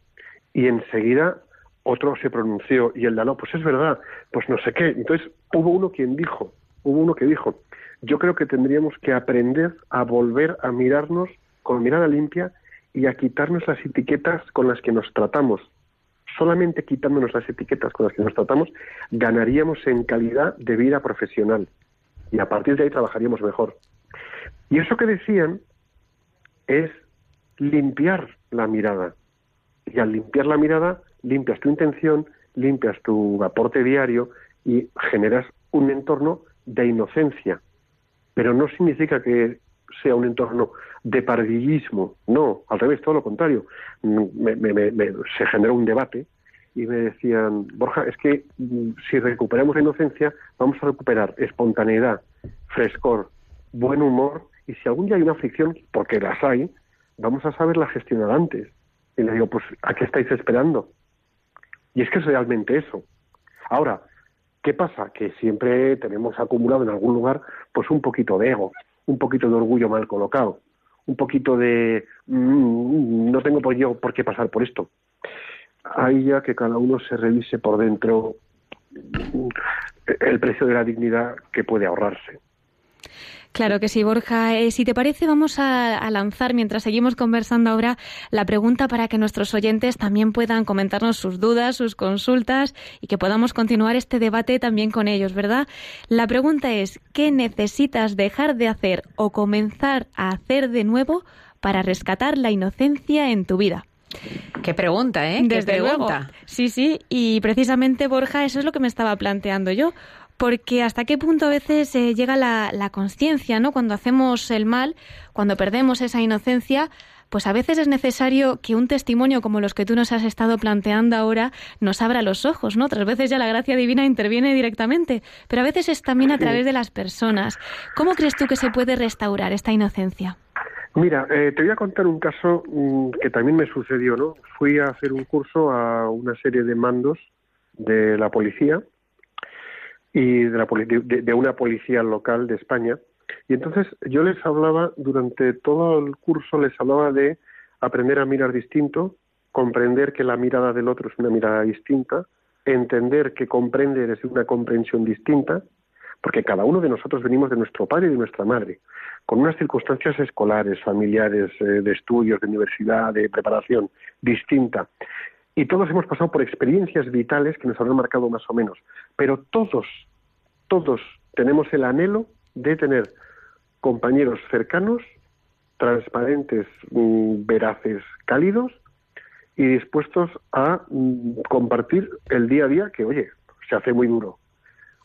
Y enseguida otro se pronunció y el de no, pues es verdad, pues no sé qué. Entonces hubo uno quien dijo, hubo uno que dijo, yo creo que tendríamos que aprender a volver a mirarnos con mirada limpia y a quitarnos las etiquetas con las que nos tratamos. Solamente quitándonos las etiquetas con las que nos tratamos, ganaríamos en calidad de vida profesional. Y a partir de ahí trabajaríamos mejor. Y eso que decían es limpiar la mirada. Y al limpiar la mirada, limpias tu intención, limpias tu aporte diario y generas un entorno de inocencia. Pero no significa que sea un entorno de pardillismo, no, al revés, todo lo contrario. se generó un debate y me decían, Borja, es que mm, si recuperamos la inocencia, vamos a recuperar espontaneidad, frescor, buen humor y si algún día hay una fricción, porque las hay, vamos a saberla gestionar antes. Y le digo, pues, ¿a qué estáis esperando? Y es que es realmente eso. Ahora, ¿qué pasa? Que siempre tenemos acumulado en algún lugar, pues, un poquito de ego, un poquito de orgullo mal colocado, un poquito de mm, no tengo por qué pasar por esto. Ahí ya que cada uno se revise por dentro mm, el precio de la dignidad que puede ahorrarse. Claro que sí, Borja. Eh, si te parece, vamos a, lanzar, mientras seguimos conversando ahora, la pregunta para que nuestros oyentes también puedan comentarnos sus dudas, sus consultas y que podamos continuar este debate también con ellos, ¿verdad? La pregunta es, ¿qué necesitas dejar de hacer o comenzar a hacer de nuevo para rescatar la inocencia en tu vida? Qué pregunta, ¿eh? Desde pregunta. Sí, sí, y precisamente Borja, eso es lo que me estaba planteando yo porque hasta qué punto a veces eh, llega la, la conciencia, ¿no? Cuando hacemos el mal, cuando perdemos esa inocencia, pues a veces es necesario que un testimonio como los que tú nos has estado planteando ahora nos abra los ojos, ¿no? Otras veces ya la gracia divina interviene directamente, pero a veces es también a través de las personas. ¿Cómo crees tú que se puede restaurar esta inocencia? Mira, eh, te voy a contar un caso mm, que también me sucedió, ¿no? Fui a hacer un curso a una serie de mandos de la policía y de, la, de, una policía local de España. Y entonces yo les hablaba, durante todo el curso les hablaba de aprender a mirar distinto, comprender que la mirada del otro es una mirada distinta, entender que comprende es una comprensión distinta, porque cada uno de nosotros venimos de nuestro padre y de nuestra madre, con unas circunstancias escolares, familiares, eh, de estudios, de universidad, de preparación distinta. Y todos hemos pasado por experiencias vitales que nos habrán marcado más o menos. Pero todos, todos tenemos el anhelo de tener compañeros cercanos, transparentes, mm, veraces, cálidos y dispuestos a mm, compartir el día a día que, oye, se hace muy duro.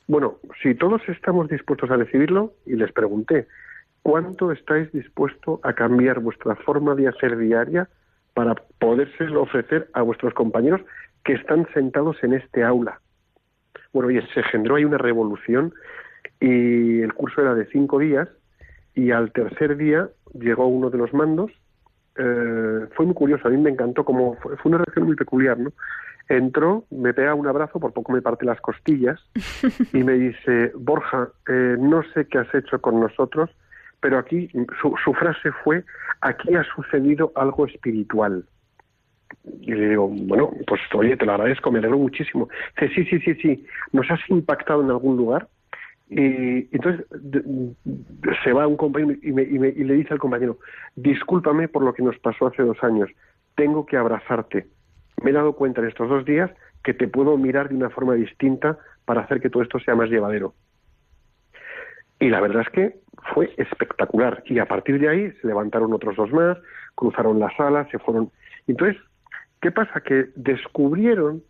Bueno, si todos estamos dispuestos a recibirlo, y les pregunté, ¿cuánto estáis dispuestos a cambiar vuestra forma de hacer diaria para podérselo ofrecer a vuestros compañeros que están sentados en este aula. Bueno, oye, se generó ahí una revolución y el curso era de cinco días y al tercer día llegó uno de los mandos eh, fue muy curioso, a mí me encantó, como fue, fue una reacción muy peculiar, ¿no? Entró, me pega un abrazo, por poco me parte las costillas, y me dice, Borja, eh, no sé qué has hecho con nosotros, pero aquí su, su frase fue, aquí ha sucedido algo espiritual. Y le digo, bueno, pues oye, te lo agradezco, me alegro muchísimo. Dice, sí, sí, sí, sí, ¿nos has impactado en algún lugar? Y entonces se va un compañero y, me- y me- y le dice al compañero, discúlpame por lo que nos pasó hace dos años, tengo que abrazarte. Me he dado cuenta en estos dos días que te puedo mirar de una forma distinta para hacer que todo esto sea más llevadero. Y la verdad es que fue espectacular. Y a partir de ahí se levantaron otros dos más, cruzaron la sala, se fueron. Entonces, ¿qué pasa? Que descubrieron,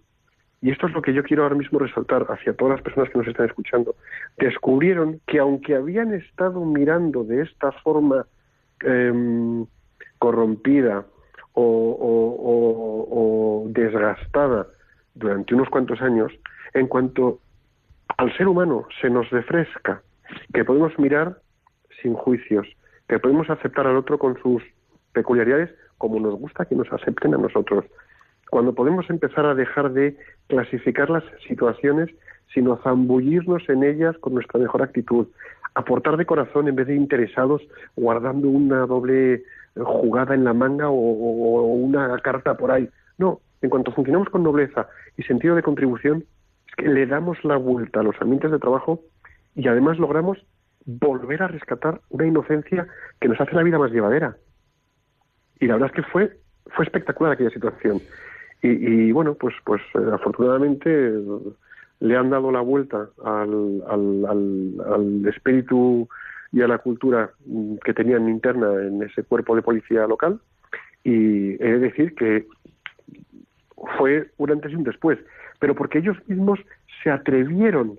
y esto es lo que yo quiero ahora mismo resaltar hacia todas las personas que nos están escuchando, descubrieron que aunque habían estado mirando de esta forma em, corrompida o- o desgastada durante unos cuantos años, en cuanto al ser humano se nos refresca que podemos mirar sin juicios, que podemos aceptar al otro con sus peculiaridades como nos gusta que nos acepten a nosotros. Cuando podemos empezar a dejar de clasificar las situaciones, sino zambullirnos en ellas con nuestra mejor actitud, aportar de corazón en vez de interesados, guardando una doble jugada en la manga o, o- o una carta por ahí. No, en cuanto funcionamos con nobleza y sentido de contribución, es que le damos la vuelta a los ambientes de trabajo y además logramos volver a rescatar una inocencia que nos hace la vida más llevadera. Y la verdad es que fue fue espectacular aquella situación. Y, y, bueno, pues pues eh, afortunadamente eh, le han dado la vuelta al, al, al, al espíritu y a la cultura mm, que tenían interna en ese cuerpo de policía local. Y he de decir que fue un antes y un después, pero porque ellos mismos se atrevieron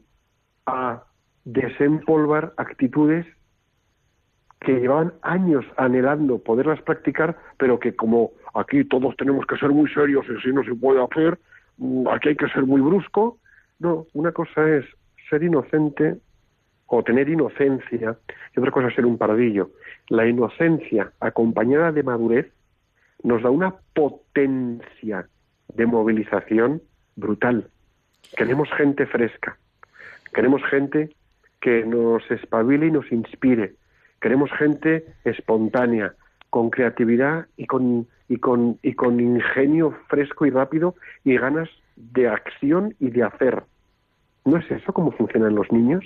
a desempolvar actitudes que llevaban años anhelando poderlas practicar, pero que como aquí todos tenemos que ser muy serios y si no se puede hacer, mm, aquí hay que ser muy brusco. No, una cosa es ser inocente o tener inocencia y otra cosa es ser un pardillo. La inocencia acompañada de madurez nos da una potencia de movilización brutal. Queremos gente fresca, queremos gente que nos espabile y nos inspire, queremos gente espontánea, con creatividad y con, y con, y con ingenio fresco y rápido y ganas de acción y de hacer. ¿No es eso cómo funcionan los niños?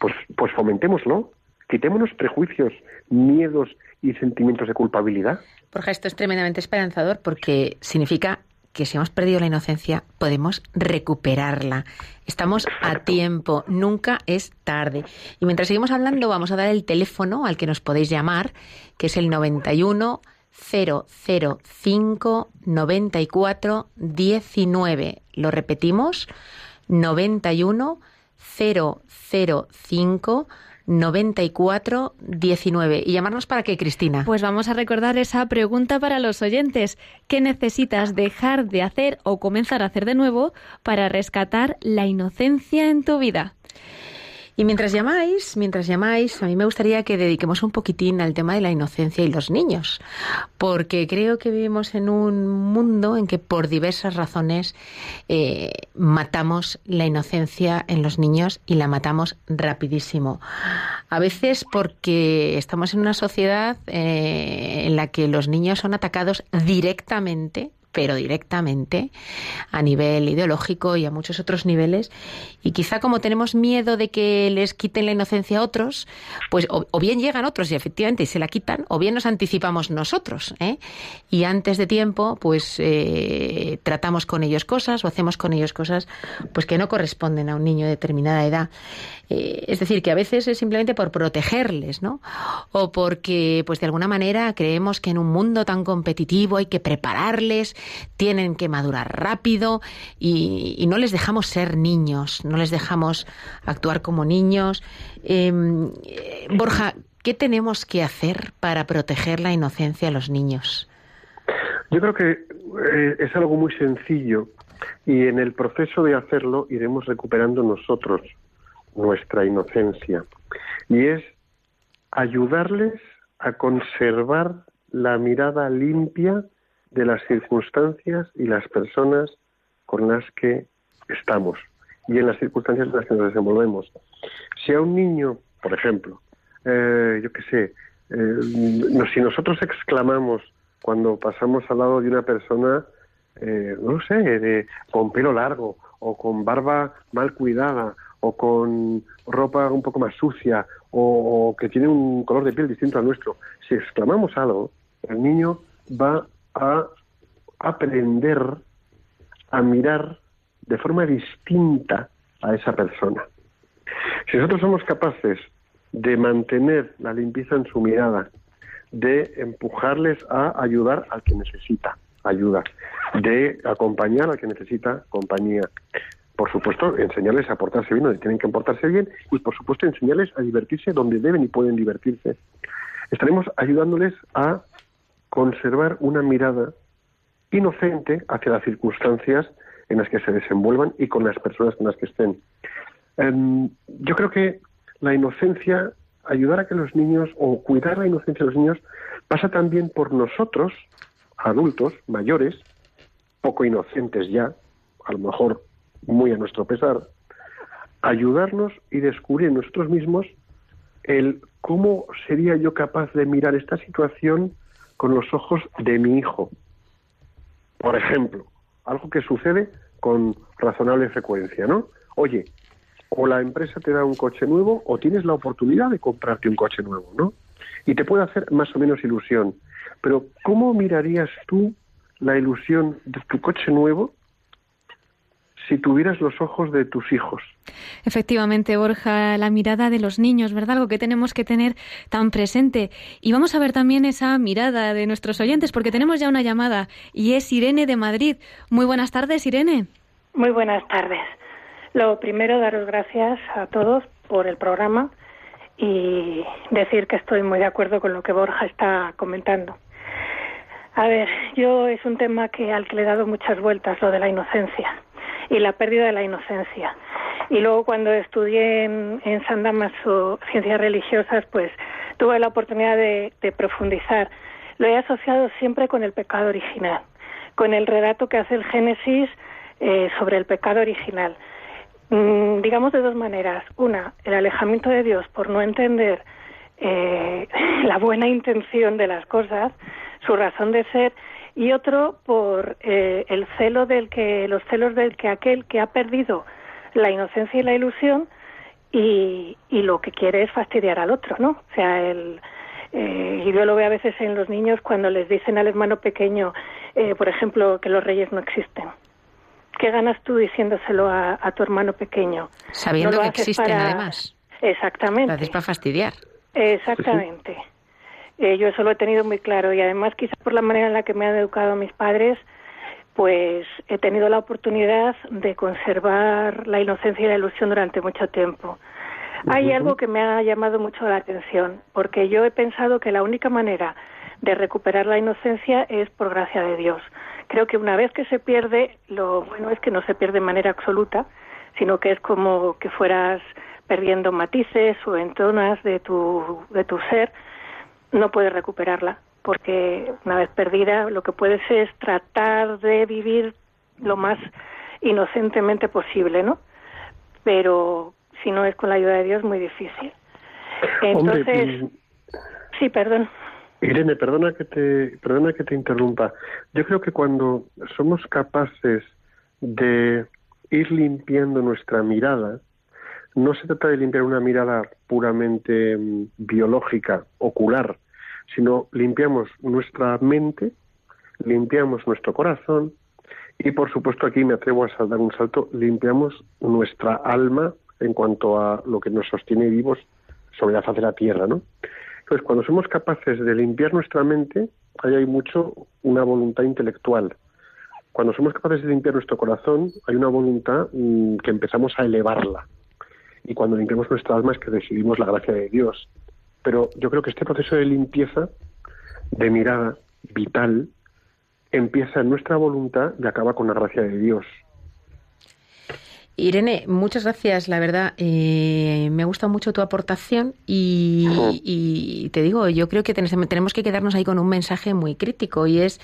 Pues, pues fomentémoslo, quitémonos prejuicios, miedos y sentimientos de culpabilidad. Borja, esto es tremendamente esperanzador porque significa que si hemos perdido la inocencia podemos recuperarla. Estamos a tiempo, nunca es tarde. Y mientras seguimos hablando vamos a dar el teléfono al que nos podéis llamar, que es el 91 005 94 19. Lo repetimos, 91 005 94 19. ¿Y llamarnos para qué, Cristina? Pues vamos a recordar esa pregunta para los oyentes. ¿Qué necesitas dejar de hacer o comenzar a hacer de nuevo para rescatar la inocencia en tu vida? Y mientras llamáis, mientras llamáis, a mí me gustaría que dediquemos un poquitín al tema de la inocencia y los niños, porque creo que vivimos en un mundo en que por diversas razones eh, matamos la inocencia en los niños y la matamos rapidísimo. A veces porque estamos en una sociedad eh, en la que los niños son atacados directamente pero directamente a nivel ideológico y a muchos otros niveles. Y quizá como tenemos miedo de que les quiten la inocencia a otros, pues o, o bien llegan otros y efectivamente se la quitan, o bien nos anticipamos nosotros. ¿eh? Y antes de tiempo, pues eh, tratamos con ellos cosas o hacemos con ellos cosas pues que no corresponden a un niño de determinada edad. Eh, es decir, que a veces es simplemente por protegerles, ¿no? O porque, pues de alguna manera, creemos que en un mundo tan competitivo hay que prepararles, tienen que madurar rápido y, no les dejamos ser niños, no les dejamos actuar como niños. Eh, Borja, ¿qué tenemos que hacer para proteger la inocencia de los niños? Yo creo que eh, es algo muy sencillo y en el proceso de hacerlo iremos recuperando nosotros nuestra inocencia y es ayudarles a conservar la mirada limpia de las circunstancias y las personas con las que estamos y en las circunstancias en las que nos desenvolvemos. Si a un niño, por ejemplo, eh, yo qué sé, eh, si nosotros exclamamos cuando pasamos al lado de una persona, eh, no sé, de, con pelo largo o con barba mal cuidada o con ropa un poco más sucia o, que tiene un color de piel distinto al nuestro, si exclamamos algo, el niño va a aprender a mirar de forma distinta a esa persona. Si nosotros somos capaces de mantener la limpieza en su mirada, de empujarles a ayudar al que necesita ayuda, de acompañar al que necesita compañía, por supuesto, enseñarles a portarse bien donde tienen que portarse bien y, por supuesto, enseñarles a divertirse donde deben y pueden divertirse. Estaremos ayudándoles a conservar una mirada inocente hacia las circunstancias en las que se desenvuelvan y con las personas con las que estén. Em, yo creo que la inocencia, ayudar a que los niños o cuidar la inocencia de los niños pasa también por nosotros, adultos, mayores, poco inocentes ya, a lo mejor muy a nuestro pesar, ayudarnos y descubrir nosotros mismos el cómo sería yo capaz de mirar esta situación con los ojos de mi hijo. Por ejemplo, algo que sucede con razonable frecuencia, ¿no? Oye, o la empresa te da un coche nuevo o tienes la oportunidad de comprarte un coche nuevo, ¿no? Y te puede hacer más o menos ilusión. Pero ¿cómo mirarías tú la ilusión de tu coche nuevo si tuvieras los ojos de tus hijos. Efectivamente, Borja, la mirada de los niños, ¿verdad? Algo que tenemos que tener tan presente. Y vamos a ver también esa mirada de nuestros oyentes, porque tenemos ya una llamada y es Irene de Madrid. Muy buenas tardes, Irene. Muy buenas tardes. Lo primero, daros gracias a todos por el programa y decir que estoy muy de acuerdo con lo que Borja está comentando. A ver, yo es un tema que al que le he dado muchas vueltas, lo de la inocencia y la pérdida de la inocencia. Y luego cuando estudié en, San Damaso ciencias religiosas, pues tuve la oportunidad de, profundizar. Lo he asociado siempre con el pecado original, con el relato que hace el Génesis eh, sobre el pecado original. Mm, digamos de dos maneras. Una, el alejamiento de Dios por no entender eh, la buena intención de las cosas, su razón de ser, y otro por eh, el celo del que los celos del que aquel que ha perdido la inocencia y la ilusión y, y lo que quiere es fastidiar al otro, ¿no? O sea, el eh, y yo lo veo a veces en los niños cuando les dicen al hermano pequeño, eh, por ejemplo, que los reyes no existen. ¿Qué ganas tú diciéndoselo a, tu hermano pequeño? Sabiendo que existen, además. Exactamente. Lo haces para fastidiar. Exactamente. Eh, yo eso lo he tenido muy claro y además quizás por la manera en la que me han educado mis padres, pues he tenido la oportunidad de conservar la inocencia y la ilusión durante mucho tiempo. Hay algo que me ha llamado mucho la atención, porque yo he pensado que la única manera de recuperar la inocencia es por gracia de Dios. Creo que una vez que se pierde, lo bueno es que no se pierde de manera absoluta, sino que es como que fueras perdiendo matices o entonas de tu, de tu ser, no puedes recuperarla, porque una vez perdida lo que puedes es tratar de vivir lo más inocentemente posible, ¿no? Pero si no es con la ayuda de Dios, muy difícil. Entonces, sí, perdón. Irene, perdona que te perdona que te interrumpa. Yo creo que cuando somos capaces de ir limpiando nuestra mirada, no se trata de limpiar una mirada puramente mm, biológica, ocular, sino limpiamos nuestra mente, limpiamos nuestro corazón y por supuesto aquí me atrevo a dar un salto, limpiamos nuestra alma en cuanto a lo que nos sostiene vivos sobre la faz de la tierra, ¿no? Entonces, cuando somos capaces de limpiar nuestra mente, ahí hay mucho una voluntad intelectual. Cuando somos capaces de limpiar nuestro corazón, hay una voluntad mm, que empezamos a elevarla y cuando limpiamos nuestra alma es que recibimos la gracia de Dios. Pero yo creo que este proceso de limpieza, de mirada vital, empieza en nuestra voluntad y acaba con la gracia de Dios. Irene, muchas gracias, la verdad. Eh, me ha gustado mucho tu aportación y, y te digo, yo creo que tenemos que quedarnos ahí con un mensaje muy crítico y es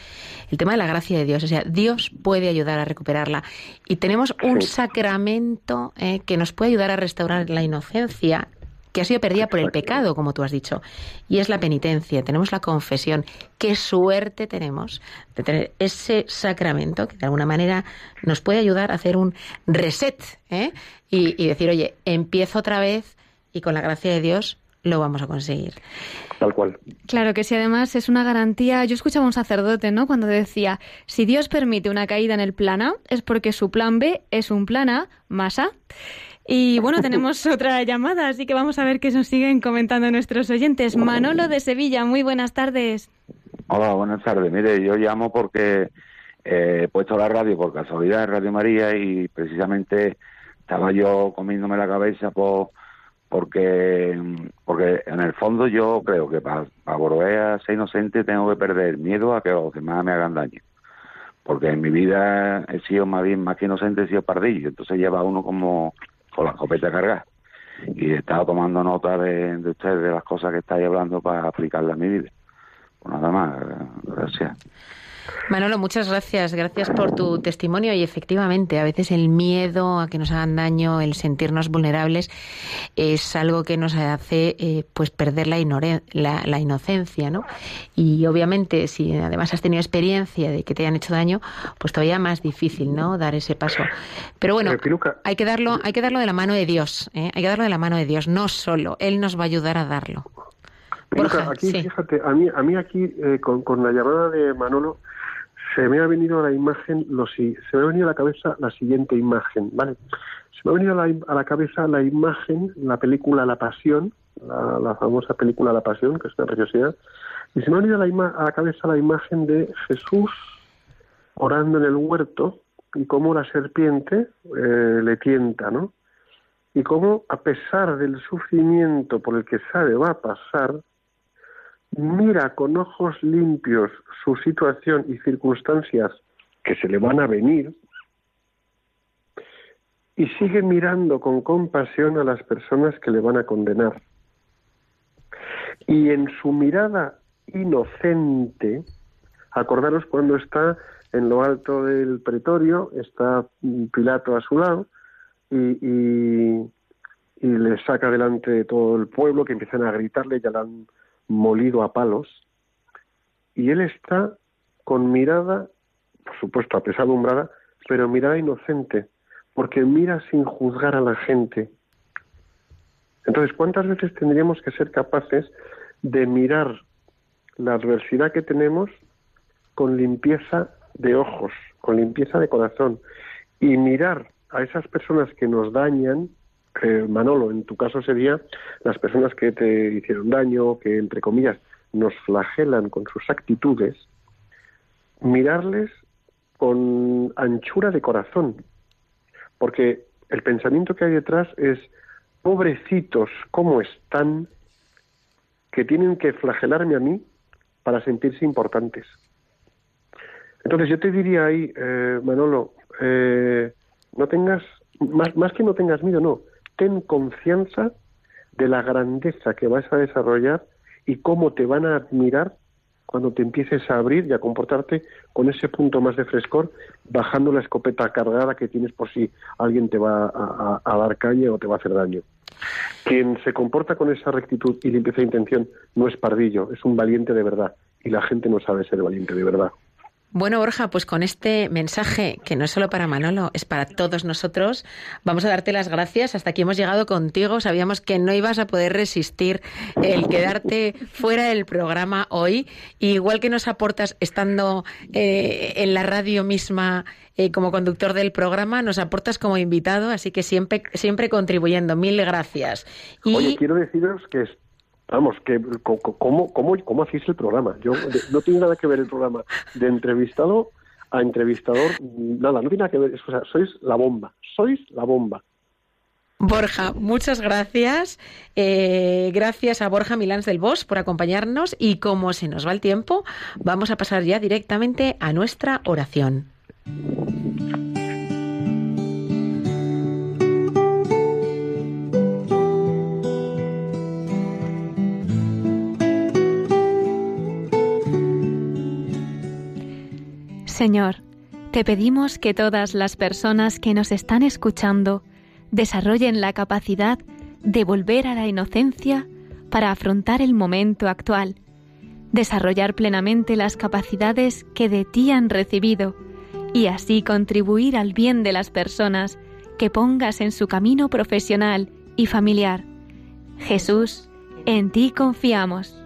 el tema de la gracia de Dios. O sea, Dios puede ayudar a recuperarla y tenemos un sacramento eh, que nos puede ayudar a restaurar la inocencia que ha sido perdida por el pecado, como tú has dicho. Y es la penitencia, tenemos la confesión. Qué suerte tenemos de tener ese sacramento que de alguna manera nos puede ayudar a hacer un reset ¿eh? y, y decir, oye, empiezo otra vez y con la gracia de Dios lo vamos a conseguir. Tal cual. Claro que sí, además es una garantía. Yo escuchaba a un sacerdote, ¿no? Cuando decía, si Dios permite una caída en el plan A, es porque su plan B es un plan A más A. Y bueno, tenemos otra llamada, así que vamos a ver qué nos siguen comentando nuestros oyentes. Manolo de Sevilla, muy buenas tardes. Hola, buenas tardes. Mire, yo llamo porque eh, he puesto la radio por casualidad en Radio María y precisamente estaba yo comiéndome la cabeza por porque porque en el fondo yo creo que para, para volver a ser inocente tengo que perder miedo a que los demás me hagan daño porque en mi vida he sido más bien más que inocente he sido pardillo entonces lleva uno como con la escopeta cargada. Y he estado tomando nota de, de de las cosas que estáis hablando para aplicarlas a mi vida. Pues nada más, gracias. Manolo, muchas gracias. Gracias por tu testimonio y efectivamente, a veces el miedo a que nos hagan daño, el sentirnos vulnerables, es algo que nos hace eh, pues perder la, la, inocencia, ¿no? Y obviamente, si además has tenido experiencia de que te hayan hecho daño, pues todavía más difícil, ¿no? Dar ese paso. Pero bueno, hay que darlo, hay que darlo de la mano de Dios, ¿eh? hay que darlo de la mano de Dios, no solo. Él nos va a ayudar a darlo. Aquí, fíjate, a mí, a mí aquí, eh, con, con la llamada de Manolo, se me ha venido a la imagen, lo, se me ha venido a la cabeza la siguiente imagen, ¿vale? Se me ha venido a la, cabeza la imagen, la película La Pasión, la, famosa película La Pasión, que es una preciosidad, y se me ha venido a la, a la cabeza la imagen de Jesús orando en el huerto y cómo la serpiente eh, le tienta, ¿no? Y cómo, a pesar del sufrimiento por el que sabe va a pasar, mira con ojos limpios su situación y circunstancias que se le van a venir y sigue mirando con compasión a las personas que le van a condenar. Y en su mirada inocente, acordaros cuando está en lo alto del pretorio, está Pilato a su lado y, y, le saca delante de todo el pueblo que empiezan a gritarle, ya la molido a palos, y él está con mirada, por supuesto, apesadumbrada, pero mirada inocente, porque mira sin juzgar a la gente. Entonces, ¿cuántas veces tendríamos que ser capaces de mirar la adversidad que tenemos con limpieza de ojos, con limpieza de corazón, y mirar a esas personas que nos dañan Manolo, en tu caso sería las personas que te hicieron daño, que entre comillas nos flagelan con sus actitudes, mirarles con anchura de corazón, porque el pensamiento que hay detrás es, pobrecitos, ¿cómo están? que tienen que flagelarme a mí para sentirse importantes. Entonces yo te diría ahí, eh, Manolo, eh, no tengas, más, más que no tengas miedo, no, ten confianza de la grandeza que vas a desarrollar y cómo te van a admirar cuando te empieces a abrir y a comportarte con ese punto más de frescor, bajando la escopeta cargada que tienes por si alguien te va a, dar caña o te va a hacer daño. Quien se comporta con esa rectitud y limpieza de intención no es pardillo, es un valiente de verdad. Y la gente no sabe ser valiente de verdad. Bueno, Borja, pues con este mensaje, que no es solo para Manolo, es para todos nosotros, vamos a darte las gracias. Hasta aquí hemos llegado contigo. Sabíamos que no ibas a poder resistir el quedarte fuera del programa hoy. igual que nos aportas estando eh, en la radio misma eh, como conductor del programa, nos aportas como invitado, así que siempre, siempre contribuyendo. Mil gracias. Oye, quiero deciros que Vamos, que ¿cómo, cómo, cómo hacéis el programa? Yo no tiene nada que ver el programa de entrevistado a entrevistador, nada, no tiene nada que ver, o sea, sois la bomba, sois la bomba. Borja, muchas gracias. Eh, gracias a Borja Milans del Bosch por acompañarnos y como se nos va el tiempo, vamos a pasar ya directamente a nuestra oración. Señor, te pedimos que todas las personas que nos están escuchando desarrollen la capacidad de volver a la inocencia para afrontar el momento actual, desarrollar plenamente las capacidades que de ti han recibido y así contribuir al bien de las personas que pongas en su camino profesional y familiar. Jesús, en ti confiamos.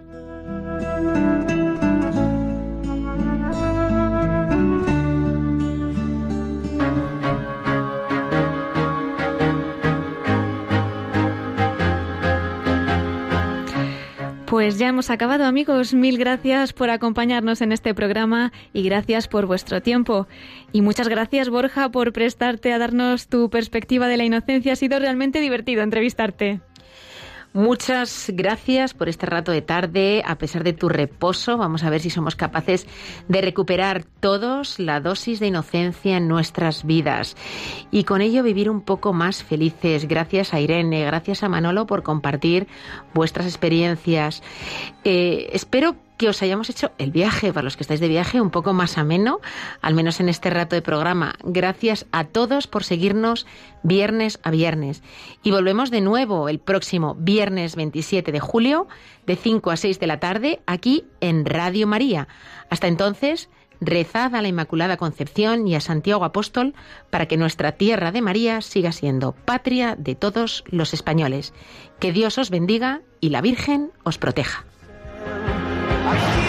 Pues ya hemos acabado amigos, mil gracias por acompañarnos en este programa y gracias por vuestro tiempo. Y muchas gracias Borja por prestarte a darnos tu perspectiva de la inocencia. Ha sido realmente divertido entrevistarte. Muchas gracias por este rato de tarde, a pesar de tu reposo. Vamos a ver si somos capaces de recuperar todos la dosis de inocencia en nuestras vidas y con ello vivir un poco más felices. Gracias a Irene, gracias a Manolo por compartir vuestras experiencias. Eh, espero que os hayamos hecho el viaje, para los que estáis de viaje, un poco más ameno, al menos en este rato de programa. Gracias a todos por seguirnos viernes a viernes. Y volvemos de nuevo el próximo viernes 27 de julio, de 5 a 6 de la tarde, aquí en Radio María. Hasta entonces, rezad a la Inmaculada Concepción y a Santiago Apóstol para que nuestra tierra de María siga siendo patria de todos los españoles. Que Dios os bendiga y la Virgen os proteja. So